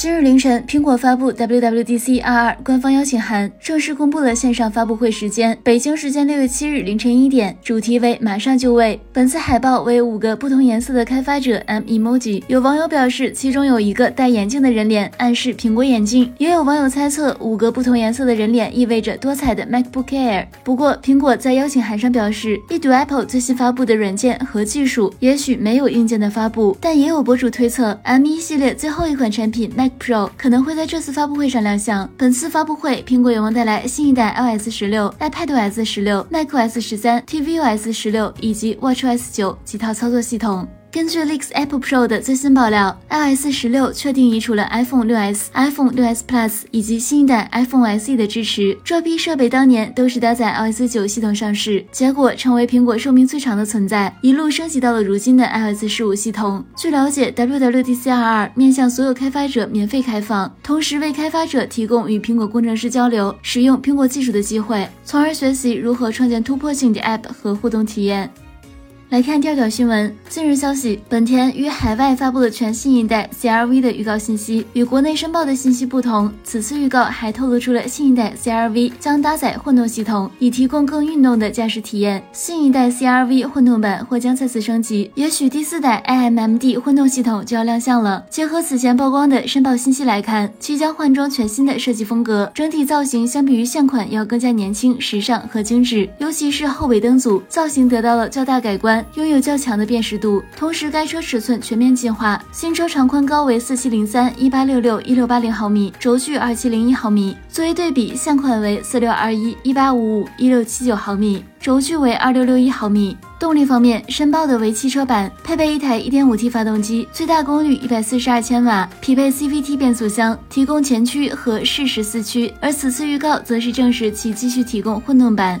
今日凌晨，苹果发布 WWDC 22官方邀请函，正式公布了线上发布会时间。北京时间六月七日凌晨一点，主题为“马上就位”。本次海报为五个不同颜色的开发者 M emoji。有网友表示，其中有一个戴眼镜的人脸，暗示苹果眼镜。也有网友猜测，五个不同颜色的人脸意味着多彩的 MacBook Air。不过，苹果在邀请函上表示，一睹 Apple 最新发布的软件和技术，也许没有硬件的发布。但也有博主推测，M1 系列最后一款产品 Mac。Pro 可能会在这次发布会上亮相。本次发布会，苹果有望带来新一代 iOS 十六、iPadOS 十六、macOS 十三、tvOS 十六以及 watchOS 九几套操作系统。根据 Leaks Apple Pro 的最新爆料，iOS 十六确定移除了 iPhone 6s、iPhone 6s Plus 以及新一代 iPhone SE 的支持。这批设备当年都是搭载 iOS 九系统上市，结果成为苹果寿命最长的存在，一路升级到了如今的 iOS 十五系统。据了解，WWDC 22面向所有开发者免费开放，同时为开发者提供与苹果工程师交流、使用苹果技术的机会，从而学习如何创建突破性的 App 和互动体验。来看调调新闻。近日消息，本田于海外发布了全新一代 CRV 的预告信息。与国内申报的信息不同，此次预告还透露出了新一代 CRV 将搭载混动系统，以提供更运动的驾驶体验。新一代 CRV 混动版或将再次升级，也许第四代 iMMD 混动系统就要亮相了。结合此前曝光的申报信息来看，其将换装全新的设计风格，整体造型相比于现款要更加年轻、时尚和精致，尤其是后尾灯组造型得到了较大改观。拥有较强的辨识度，同时该车尺寸全面进化，新车长宽高为四七零三一八六六一六八零毫米，轴距二七零一毫米。作为对比，现款为四六二一一八五五一六七九毫米，轴距为二六六一毫米。动力方面，申报的为汽车版，配备一台一点五 T 发动机，最大功率一百四十二千瓦，匹配 CVT 变速箱，提供前驱和适时四驱。而此次预告则是证实其继续提供混动版。